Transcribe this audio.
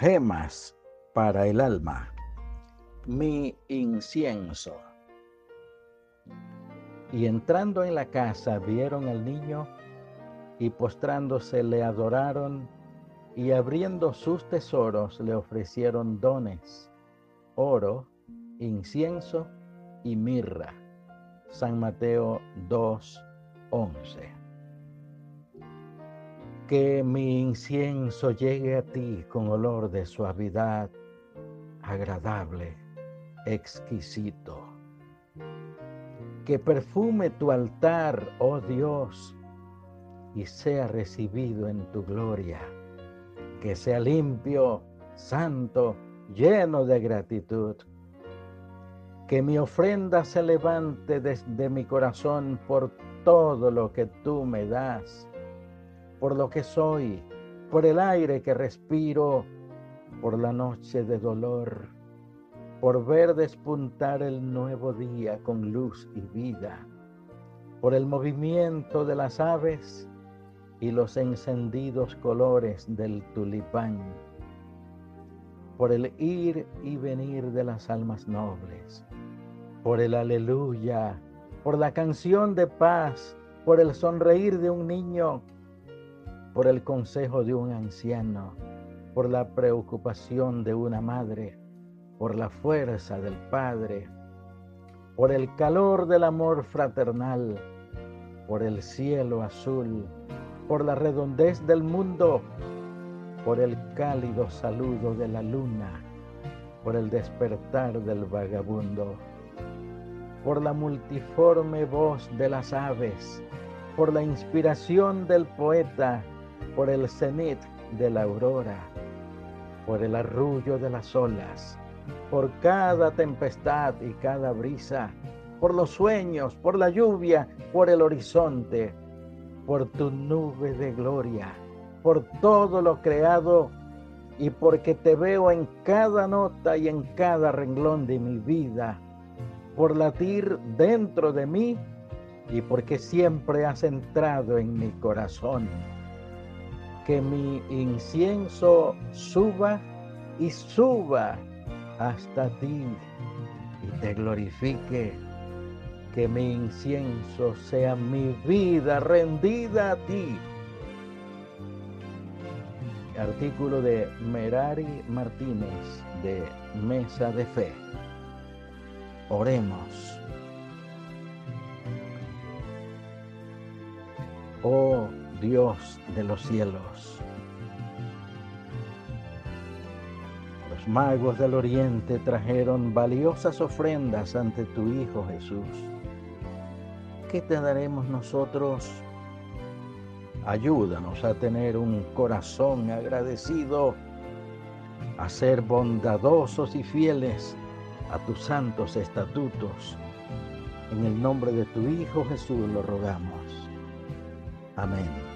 Gemas para el alma. Mi incienso. Y entrando en la casa vieron al niño y postrándose le adoraron y abriendo sus tesoros le ofrecieron dones, oro, incienso y mirra. San Mateo 2, 11. Que mi incienso llegue a ti con olor de suavidad, agradable, exquisito. Que perfume tu altar, oh Dios, y sea recibido en tu gloria. Que sea limpio, santo, lleno de gratitud. Que mi ofrenda se levante desde mi corazón por todo lo que tú me das por lo que soy, por el aire que respiro, por la noche de dolor, por ver despuntar el nuevo día con luz y vida, por el movimiento de las aves y los encendidos colores del tulipán, por el ir y venir de las almas nobles, por el aleluya, por la canción de paz, por el sonreír de un niño, por el consejo de un anciano, por la preocupación de una madre, por la fuerza del Padre, por el calor del amor fraternal, por el cielo azul, por la redondez del mundo, por el cálido saludo de la luna, por el despertar del vagabundo, por la multiforme voz de las aves, por la inspiración del poeta, por el cenit de la aurora, por el arrullo de las olas, por cada tempestad y cada brisa, por los sueños, por la lluvia, por el horizonte, por tu nube de gloria, por todo lo creado y porque te veo en cada nota y en cada renglón de mi vida, por latir dentro de mí y porque siempre has entrado en mi corazón que mi incienso suba y suba hasta ti y te glorifique. Que mi incienso sea mi vida rendida a ti. Artículo de Merari Martínez de Mesa de Fe. Oremos. Oh Dios de los cielos. Los magos del oriente trajeron valiosas ofrendas ante tu Hijo Jesús. ¿Qué te daremos nosotros? Ayúdanos a tener un corazón agradecido, a ser bondadosos y fieles a tus santos estatutos. En el nombre de tu Hijo Jesús lo rogamos. Amén.